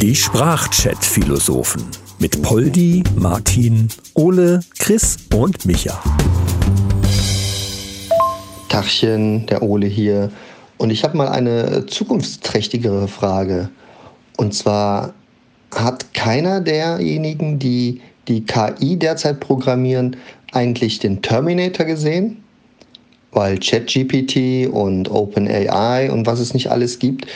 Die Sprachchat-Philosophen mit Poldi, Martin, Ole, Chris und Micha. Tachchen, der Ole hier. Und ich habe mal eine zukunftsträchtigere Frage. Und zwar hat keiner derjenigen, die die KI derzeit programmieren, eigentlich den Terminator gesehen? Weil ChatGPT und OpenAI und was es nicht alles gibt,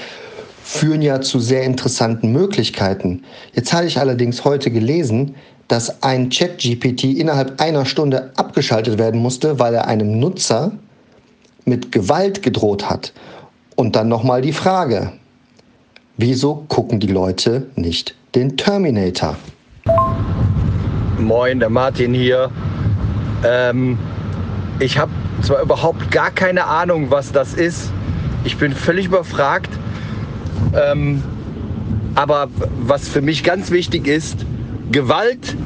führen ja zu sehr interessanten Möglichkeiten. Jetzt habe ich allerdings heute gelesen, dass ein ChatGPT innerhalb einer Stunde abgeschaltet werden musste, weil er einem Nutzer mit Gewalt gedroht hat. Und dann nochmal die Frage, wieso gucken die Leute nicht den Terminator? Moin, der Martin hier. Ähm, ich habe zwar überhaupt gar keine Ahnung, was das ist. Ich bin völlig überfragt. Ähm, aber was für mich ganz wichtig ist, Gewalt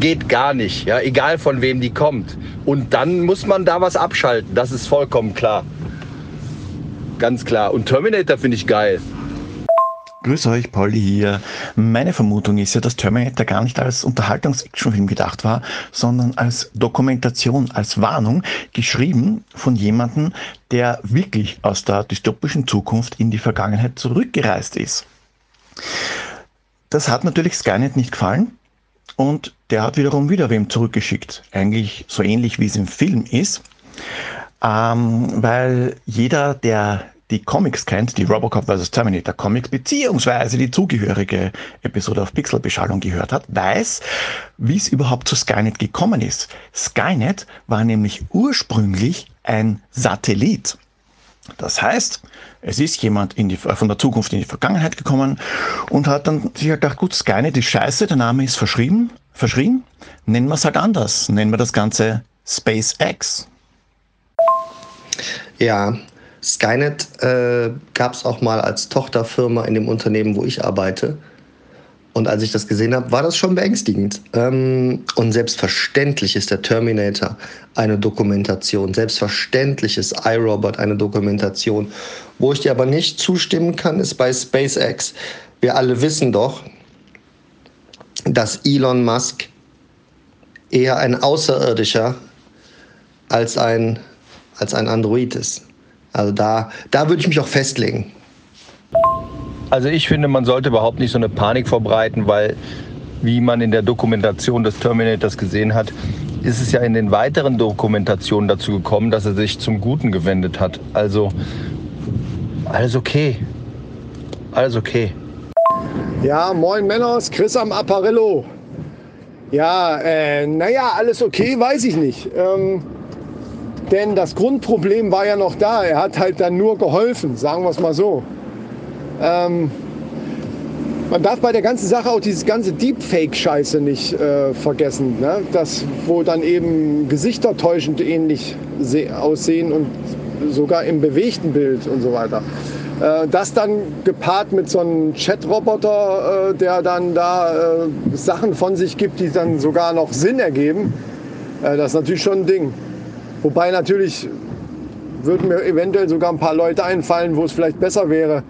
geht gar nicht, ja, egal von wem die kommt. Und dann muss man da was abschalten, das ist vollkommen klar. Ganz klar. Und Terminator finde ich geil. Grüß euch, Pauli hier. Meine Vermutung ist ja, dass Terminator gar nicht als Unterhaltungs-Actionfilm gedacht war, sondern als Dokumentation, als Warnung, geschrieben von jemandem, der wirklich aus der dystopischen Zukunft in die Vergangenheit zurückgereist ist. Das hat natürlich Skynet nicht gefallen und der hat wiederum wieder wem zurückgeschickt. Eigentlich so ähnlich wie es im Film ist, ähm, weil jeder, der die Comics kennt, die Robocop vs. Terminator Comics, beziehungsweise die zugehörige Episode auf Pixelbeschallung gehört hat, weiß, wie es überhaupt zu Skynet gekommen ist. Skynet war nämlich ursprünglich ein Satellit. Das heißt, es ist jemand die, von der Zukunft in die Vergangenheit gekommen und hat dann sich halt gedacht, gut, Skynet ist scheiße, der Name ist verschrieben, verschrien, nennen wir es halt anders, nennen wir das Ganze SpaceX. Ja, Skynet äh, gab es auch mal als Tochterfirma in dem Unternehmen, wo ich arbeite. Und als ich das gesehen habe, war das schon beängstigend. Ähm, und selbstverständlich ist der Terminator eine Dokumentation. Selbstverständlich ist iRobot eine Dokumentation. Wo ich dir aber nicht zustimmen kann, ist bei SpaceX. Wir alle wissen doch, dass Elon Musk eher ein Außerirdischer als ein, als ein Android ist. Also da, da würde ich mich auch festlegen. Also ich finde, man sollte überhaupt nicht so eine Panik verbreiten, weil wie man in der Dokumentation des Terminators gesehen hat, ist es ja in den weiteren Dokumentationen dazu gekommen, dass er sich zum Guten gewendet hat. Also alles okay. Alles okay. Ja, moin Männers, Chris am Apparillo. Ja, äh, naja, alles okay, weiß ich nicht. Ähm, denn das Grundproblem war ja noch da. Er hat halt dann nur geholfen, sagen wir es mal so. Ähm, man darf bei der ganzen Sache auch diese ganze Deepfake-Scheiße nicht äh, vergessen. Ne? Das, wo dann eben Gesichter täuschend ähnlich aussehen und sogar im bewegten Bild und so weiter. Äh, das dann gepaart mit so einem Chat-Roboter, äh, der dann da äh, Sachen von sich gibt, die dann sogar noch Sinn ergeben, äh, das ist natürlich schon ein Ding. Wobei natürlich würden mir eventuell sogar ein paar Leute einfallen, wo es vielleicht besser wäre,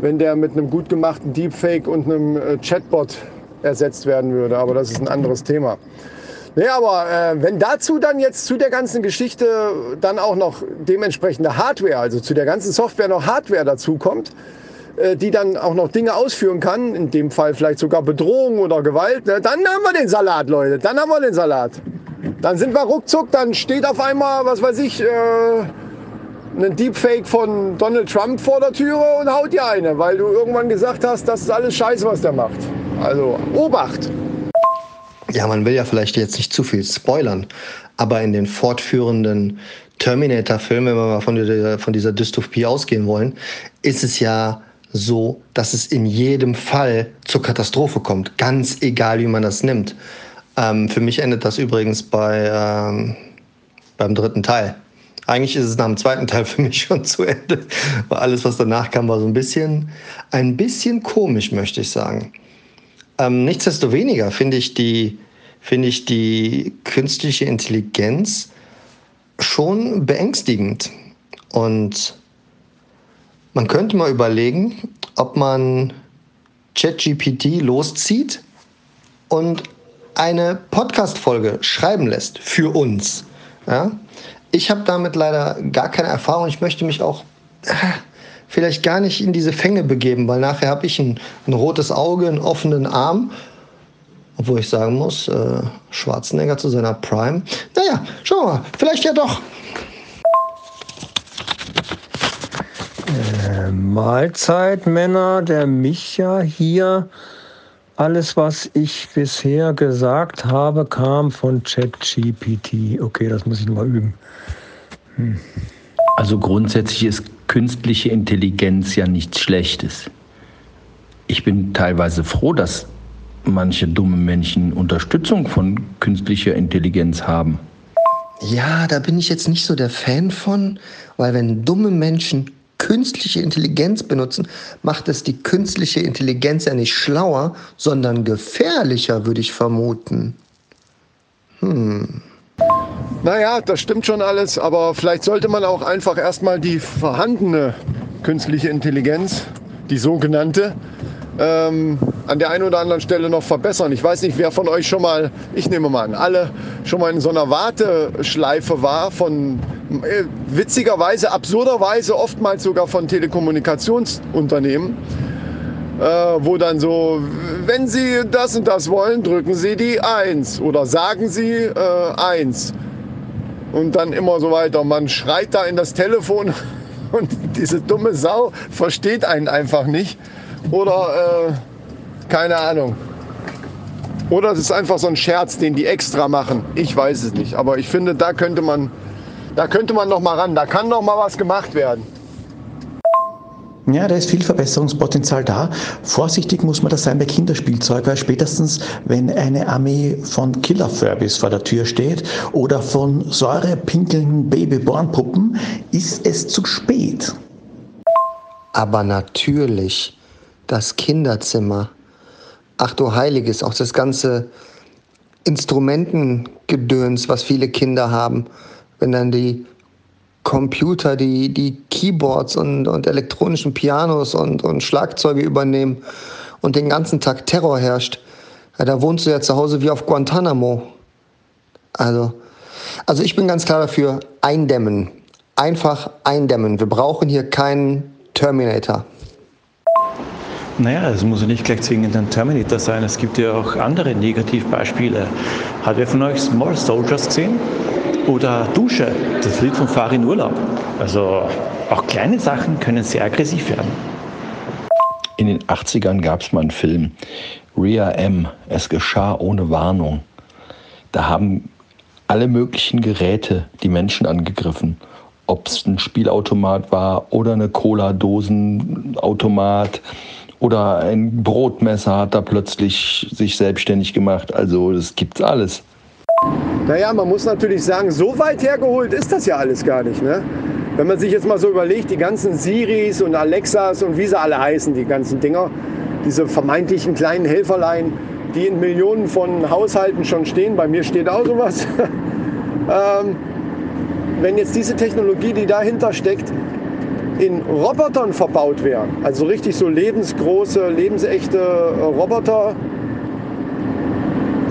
wenn der mit einem gut gemachten Deepfake und einem äh, Chatbot ersetzt werden würde. Aber das ist ein anderes Thema. Nee, aber äh, wenn dazu dann jetzt zu der ganzen Geschichte dann auch noch dementsprechende Hardware, also zu der ganzen Software noch Hardware dazu kommt, äh, die dann auch noch Dinge ausführen kann, in dem Fall vielleicht sogar Bedrohung oder Gewalt, ne, dann haben wir den Salat, Leute, dann haben wir den Salat. Dann sind wir ruckzuck, dann steht auf einmal, was weiß ich, äh, ein Deepfake von Donald Trump vor der Türe und haut dir eine, weil du irgendwann gesagt hast, das ist alles scheiße, was der macht. Also Obacht! Ja, man will ja vielleicht jetzt nicht zu viel spoilern, aber in den fortführenden Terminator-Filmen, wenn wir mal von dieser, von dieser Dystopie ausgehen wollen, ist es ja so, dass es in jedem Fall zur Katastrophe kommt, ganz egal, wie man das nimmt. Ähm, für mich endet das übrigens bei, ähm, beim dritten Teil. Eigentlich ist es nach dem zweiten Teil für mich schon zu Ende, weil alles, was danach kam, war so ein bisschen, ein bisschen komisch, möchte ich sagen. Ähm, nichtsdestoweniger finde ich die, finde ich die künstliche Intelligenz schon beängstigend. Und Man könnte mal überlegen, ob man ChatGPT loszieht und eine Podcast-Folge schreiben lässt für uns. Ja? Ich habe damit leider gar keine Erfahrung. Ich möchte mich auch äh, vielleicht gar nicht in diese Fänge begeben, weil nachher habe ich ein, ein, rotes Auge, einen offenen Arm. Obwohl ich sagen muss, äh, Schwarzenegger zu seiner Prime. Naja, schauen wir mal. Vielleicht ja doch. Äh, Mahlzeit, Männer, der Micha hier. Alles, was ich bisher gesagt habe, kam von ChatGPT. Okay, das muss ich nochmal üben. Hm. Also grundsätzlich ist künstliche Intelligenz ja nichts Schlechtes. Ich bin teilweise froh, dass manche dumme Menschen Unterstützung von künstlicher Intelligenz haben. Ja, da bin ich jetzt nicht so der Fan von, weil wenn dumme Menschen künstliche Intelligenz benutzen, macht es die künstliche Intelligenz ja nicht schlauer, sondern gefährlicher, würde ich vermuten. Hm. Naja, das stimmt schon alles, aber vielleicht sollte man auch einfach erstmal die vorhandene künstliche Intelligenz, die sogenannte, ähm, an der einen oder anderen Stelle noch verbessern. Ich weiß nicht, wer von euch schon mal, ich nehme mal an, alle schon mal in so einer Warteschleife war von äh, witzigerweise, absurderweise, oftmals sogar von Telekommunikationsunternehmen. Äh, wo dann so, wenn Sie das und das wollen, drücken Sie die 1 oder sagen Sie äh, 1. Und dann immer so weiter. Man schreit da in das Telefon und diese dumme Sau versteht einen einfach nicht. Oder äh, keine Ahnung. Oder es ist einfach so ein Scherz, den die extra machen. Ich weiß es nicht. Aber ich finde, da könnte man, da könnte man noch mal ran. Da kann noch mal was gemacht werden. Ja, da ist viel Verbesserungspotenzial da. Vorsichtig muss man da sein bei Kinderspielzeug, weil spätestens, wenn eine Armee von Killer-Furbies vor der Tür steht oder von säurepinkelnden Babyborn-Puppen, ist es zu spät. Aber natürlich das Kinderzimmer. Ach du Heiliges, auch das ganze Instrumentengedöns, was viele Kinder haben, wenn dann die Computer, die, die Keyboards und, und elektronischen Pianos und, und Schlagzeuge übernehmen und den ganzen Tag Terror herrscht. Ja, da wohnst du ja zu Hause wie auf Guantanamo. Also, also ich bin ganz klar dafür, eindämmen. Einfach eindämmen. Wir brauchen hier keinen Terminator. Naja, es muss ja nicht gleich zwingend ein Terminator sein. Es gibt ja auch andere Negativbeispiele. Hat wer von euch Small Soldiers gesehen? Oder Dusche, das Lied von Farin Urlaub. Also auch kleine Sachen können sehr aggressiv werden. In den 80ern gab es mal einen Film, Ria M. Es geschah ohne Warnung. Da haben alle möglichen Geräte die Menschen angegriffen. Ob es ein Spielautomat war oder eine Cola-Dosenautomat oder ein Brotmesser hat da plötzlich sich selbstständig gemacht. Also das gibt's alles. Naja, man muss natürlich sagen, so weit hergeholt ist das ja alles gar nicht. Ne? Wenn man sich jetzt mal so überlegt, die ganzen Siris und Alexas und wie sie alle heißen, die ganzen Dinger, diese vermeintlichen kleinen Helferlein, die in Millionen von Haushalten schon stehen, bei mir steht auch sowas. ähm, wenn jetzt diese Technologie, die dahinter steckt, in Robotern verbaut wäre, also richtig so lebensgroße, lebensechte äh, Roboter,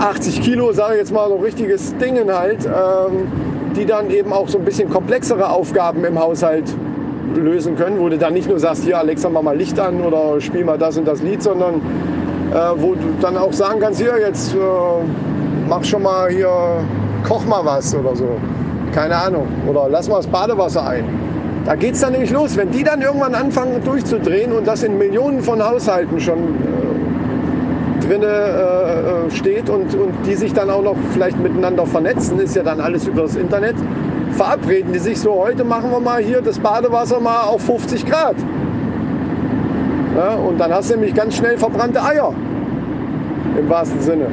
80 Kilo, sage ich jetzt mal, so ein richtiges Ding halt, ähm, die dann eben auch so ein bisschen komplexere Aufgaben im Haushalt lösen können, wo du dann nicht nur sagst, hier Alexa, mach mal Licht an oder spiel mal das und das Lied, sondern äh, wo du dann auch sagen kannst, hier jetzt äh, mach schon mal hier, koch mal was oder so. Keine Ahnung. Oder lass mal das Badewasser ein. Da geht es dann nämlich los. Wenn die dann irgendwann anfangen durchzudrehen und das in Millionen von Haushalten schon äh, drin äh, steht und, und die sich dann auch noch vielleicht miteinander vernetzen, ist ja dann alles über das Internet, verabreden die sich so, heute machen wir mal hier das Badewasser mal auf 50 Grad. Ja, und dann hast du nämlich ganz schnell verbrannte Eier. Im wahrsten Sinne.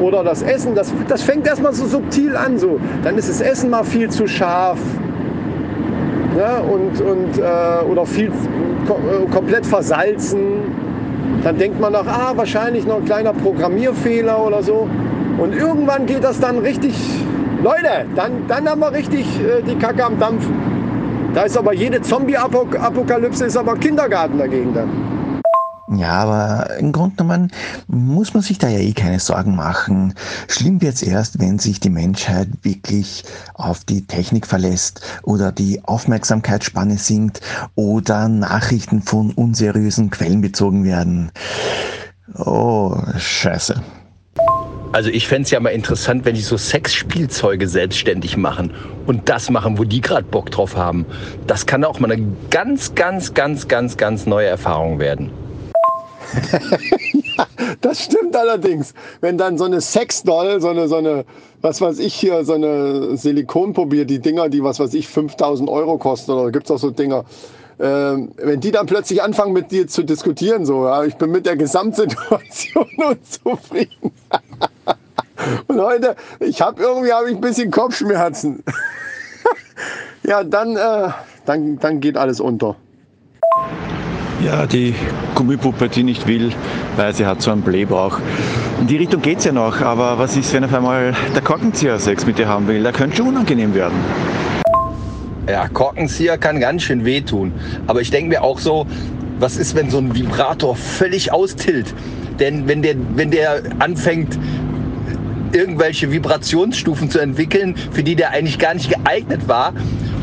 Oder das Essen, das, das fängt erstmal so subtil an. So. Dann ist das Essen mal viel zu scharf ne? und, und, äh, oder viel äh, komplett versalzen. Dann denkt man noch, ah, wahrscheinlich noch ein kleiner Programmierfehler oder so. Und irgendwann geht das dann richtig, Leute, dann, dann haben wir richtig äh, die Kacke am Dampfen. Da ist aber jede Zombie-Apokalypse ist aber Kindergarten dagegen dann. Ja, aber im Grunde genommen muss man sich da ja eh keine Sorgen machen. Schlimm wird's erst, wenn sich die Menschheit wirklich auf die Technik verlässt oder die Aufmerksamkeitsspanne sinkt oder Nachrichten von unseriösen Quellen bezogen werden. Oh, scheiße. Also ich fände es ja mal interessant, wenn die so Sexspielzeuge selbstständig machen und das machen, wo die gerade Bock drauf haben. Das kann auch mal eine ganz, ganz, ganz, ganz, ganz neue Erfahrung werden. ja, das stimmt allerdings. Wenn dann so eine Sexdoll, so eine, so eine, was weiß ich hier, so eine Silikonprobier, die Dinger, die was weiß ich, 5000 Euro kosten, oder gibt es auch so Dinger, ähm, wenn die dann plötzlich anfangen mit dir zu diskutieren, so, ja, ich bin mit der Gesamtsituation unzufrieden. Und heute, ich habe irgendwie hab ich ein bisschen Kopfschmerzen. ja, dann, äh, dann, dann geht alles unter. Ja, die Gummipuppe, die nicht will, weil sie hat so einen Blähbauch. In die Richtung geht es ja noch, aber was ist, wenn auf einmal der Korkenzieher Sex mit dir haben will? Da könnte schon unangenehm werden. Ja, Korkenzieher kann ganz schön wehtun. Aber ich denke mir auch so, was ist, wenn so ein Vibrator völlig austilt? Denn wenn der, wenn der anfängt, irgendwelche Vibrationsstufen zu entwickeln, für die der eigentlich gar nicht geeignet war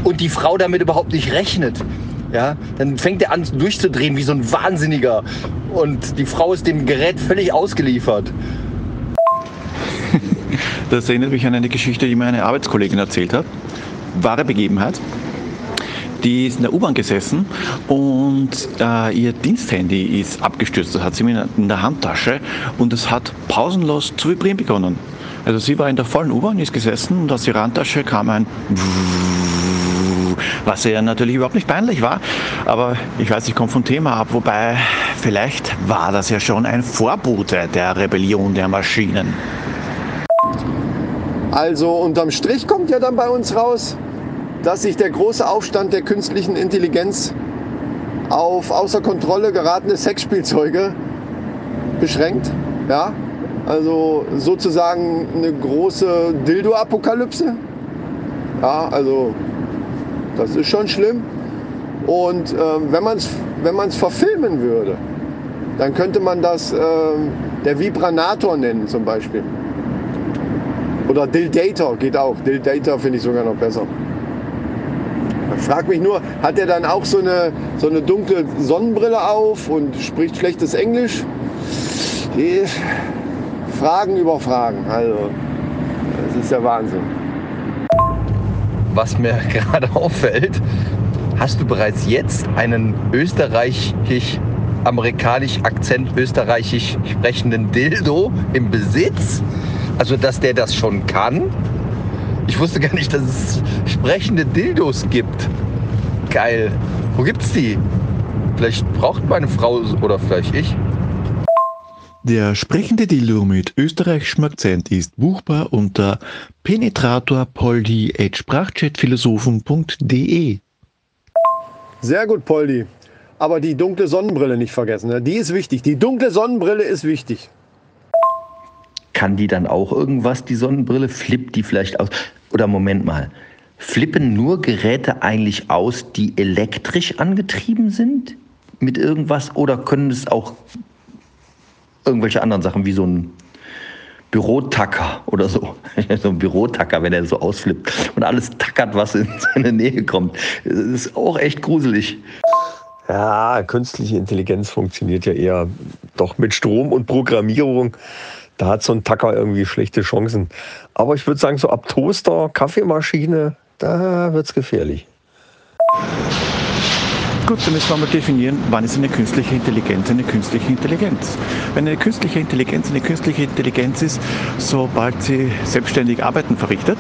und die Frau damit überhaupt nicht rechnet, ja, dann fängt er an durchzudrehen wie so ein Wahnsinniger und die Frau ist dem Gerät völlig ausgeliefert. Das erinnert mich an eine Geschichte, die mir eine Arbeitskollegin erzählt hat. Wahre Begebenheit. Die ist in der U-Bahn gesessen und äh, ihr Diensthandy ist abgestürzt. Das hat sie in der Handtasche und es hat pausenlos zu vibrieren begonnen. Also sie war in der vollen U-Bahn, ist gesessen und aus ihrer Handtasche kam ein was ja natürlich überhaupt nicht peinlich war. Aber ich weiß, ich komme vom Thema ab, wobei vielleicht war das ja schon ein Vorbote der Rebellion der Maschinen. Also unterm Strich kommt ja dann bei uns raus, dass sich der große Aufstand der künstlichen Intelligenz auf außer Kontrolle geratene Sexspielzeuge beschränkt. Ja? Also sozusagen eine große Dildo-Apokalypse. Ja, also das ist schon schlimm. Und äh, wenn man es wenn man's verfilmen würde, dann könnte man das äh, der Vibranator nennen zum Beispiel. Oder Dildator geht auch. Dildator finde ich sogar noch besser. Ich frage mich nur, hat er dann auch so eine, so eine dunkle Sonnenbrille auf und spricht schlechtes Englisch? Die Fragen über Fragen. Also, das ist der Wahnsinn was mir gerade auffällt, hast du bereits jetzt einen österreichisch amerikanisch Akzent österreichisch sprechenden Dildo im Besitz? Also, dass der das schon kann? Ich wusste gar nicht, dass es sprechende Dildos gibt. Geil. Wo gibt's die? Vielleicht braucht meine Frau oder vielleicht ich. Der sprechende Dildo mit österreichischem Akzent ist buchbar unter penetratorpoldi.sprachchatphilosophen.de. Sehr gut, Poldi. Aber die dunkle Sonnenbrille nicht vergessen. Ne? Die ist wichtig. Die dunkle Sonnenbrille ist wichtig. Kann die dann auch irgendwas, die Sonnenbrille? Flippt die vielleicht aus? Oder Moment mal. Flippen nur Geräte eigentlich aus, die elektrisch angetrieben sind? Mit irgendwas? Oder können es auch irgendwelche anderen Sachen wie so ein Bürotacker oder so. so ein Bürotacker, wenn er so ausflippt und alles tackert, was in seine Nähe kommt. Das ist auch echt gruselig. Ja, künstliche Intelligenz funktioniert ja eher doch mit Strom und Programmierung. Da hat so ein Tacker irgendwie schlechte Chancen. Aber ich würde sagen, so ab Toaster, Kaffeemaschine, da wird es gefährlich. Gut, dann müssen wir mal definieren, wann ist eine künstliche Intelligenz eine künstliche Intelligenz. Wenn eine künstliche Intelligenz eine künstliche Intelligenz ist, sobald sie selbstständig Arbeiten verrichtet,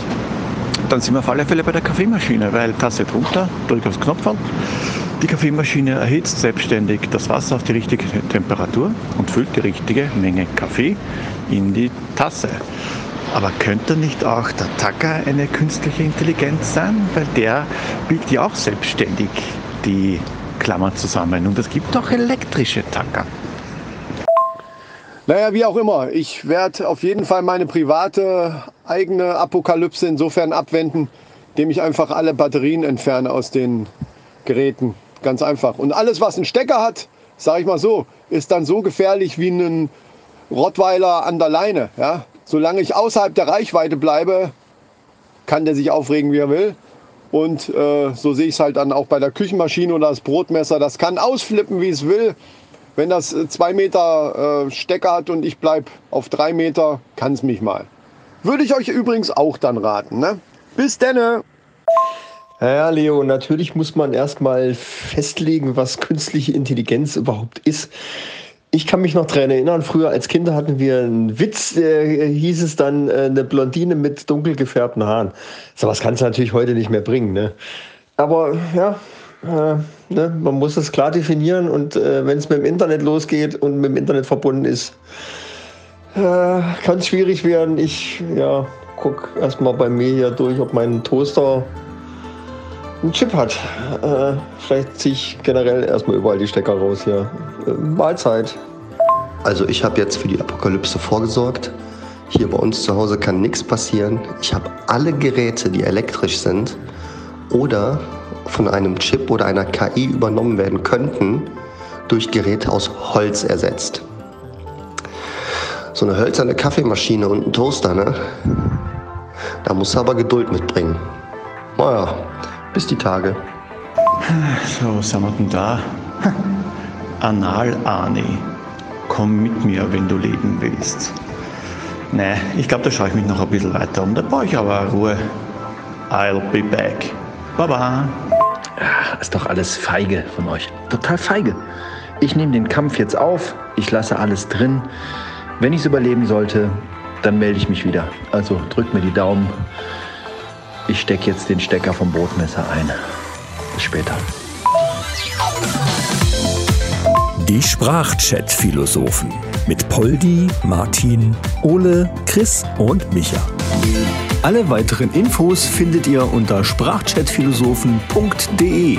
dann sind wir auf alle Fälle bei der Kaffeemaschine, weil Tasse drunter, drück aufs Knopf die Kaffeemaschine erhitzt selbstständig das Wasser auf die richtige Temperatur und füllt die richtige Menge Kaffee in die Tasse. Aber könnte nicht auch der Tacker eine künstliche Intelligenz sein? Weil der biegt ja auch selbstständig die Klammer zusammen. Und es gibt auch elektrische Tacker. Naja, wie auch immer. Ich werde auf jeden Fall meine private eigene Apokalypse insofern abwenden, indem ich einfach alle Batterien entferne aus den Geräten. Ganz einfach. Und alles, was einen Stecker hat, sage ich mal so, ist dann so gefährlich wie ein Rottweiler an der Leine. Ja? Solange ich außerhalb der Reichweite bleibe, kann der sich aufregen, wie er will. Und äh, so sehe ich es halt dann auch bei der Küchenmaschine oder das Brotmesser. Das kann ausflippen, wie es will. Wenn das äh, zwei Meter äh, Stecker hat und ich bleibe auf drei Meter, kann es mich mal. Würde ich euch übrigens auch dann raten. Ne? Bis denne! Ja, Leo, natürlich muss man erstmal festlegen, was künstliche Intelligenz überhaupt ist. Ich kann mich noch daran erinnern, früher als Kinder hatten wir einen Witz, äh, hieß es dann äh, eine Blondine mit dunkel gefärbten Haaren. So was kannst du natürlich heute nicht mehr bringen. Ne? Aber ja, äh, ne, man muss es klar definieren und äh, wenn es mit dem Internet losgeht und mit dem Internet verbunden ist, äh, kann es schwierig werden. Ich ja, gucke erstmal bei mir hier durch, ob mein Toaster einen Chip hat. Äh, vielleicht ziehe ich generell erstmal überall die Stecker raus hier. Äh, Mahlzeit. Also ich habe jetzt für die Apokalypse vorgesorgt. Hier bei uns zu Hause kann nichts passieren. Ich habe alle Geräte, die elektrisch sind oder von einem Chip oder einer KI übernommen werden könnten, durch Geräte aus Holz ersetzt. So eine hölzerne Kaffeemaschine und ein Toaster, ne? Da muss aber Geduld mitbringen. Naja, bis die Tage. So, was sind wir denn da? Anal-Ani. Komm mit mir, wenn du leben willst. Nee, ich glaube, da schaue ich mich noch ein bisschen weiter um. Da brauche ich aber Ruhe. I'll be back. Baba. Ist doch alles feige von euch. Total feige. Ich nehme den Kampf jetzt auf. Ich lasse alles drin. Wenn ich es überleben sollte, dann melde ich mich wieder. Also drückt mir die Daumen. Ich stecke jetzt den Stecker vom Brotmesser ein. Bis später. Die Sprachchat-Philosophen mit Poldi, Martin, Ole, Chris und Micha. Alle weiteren Infos findet ihr unter sprachchatphilosophen.de.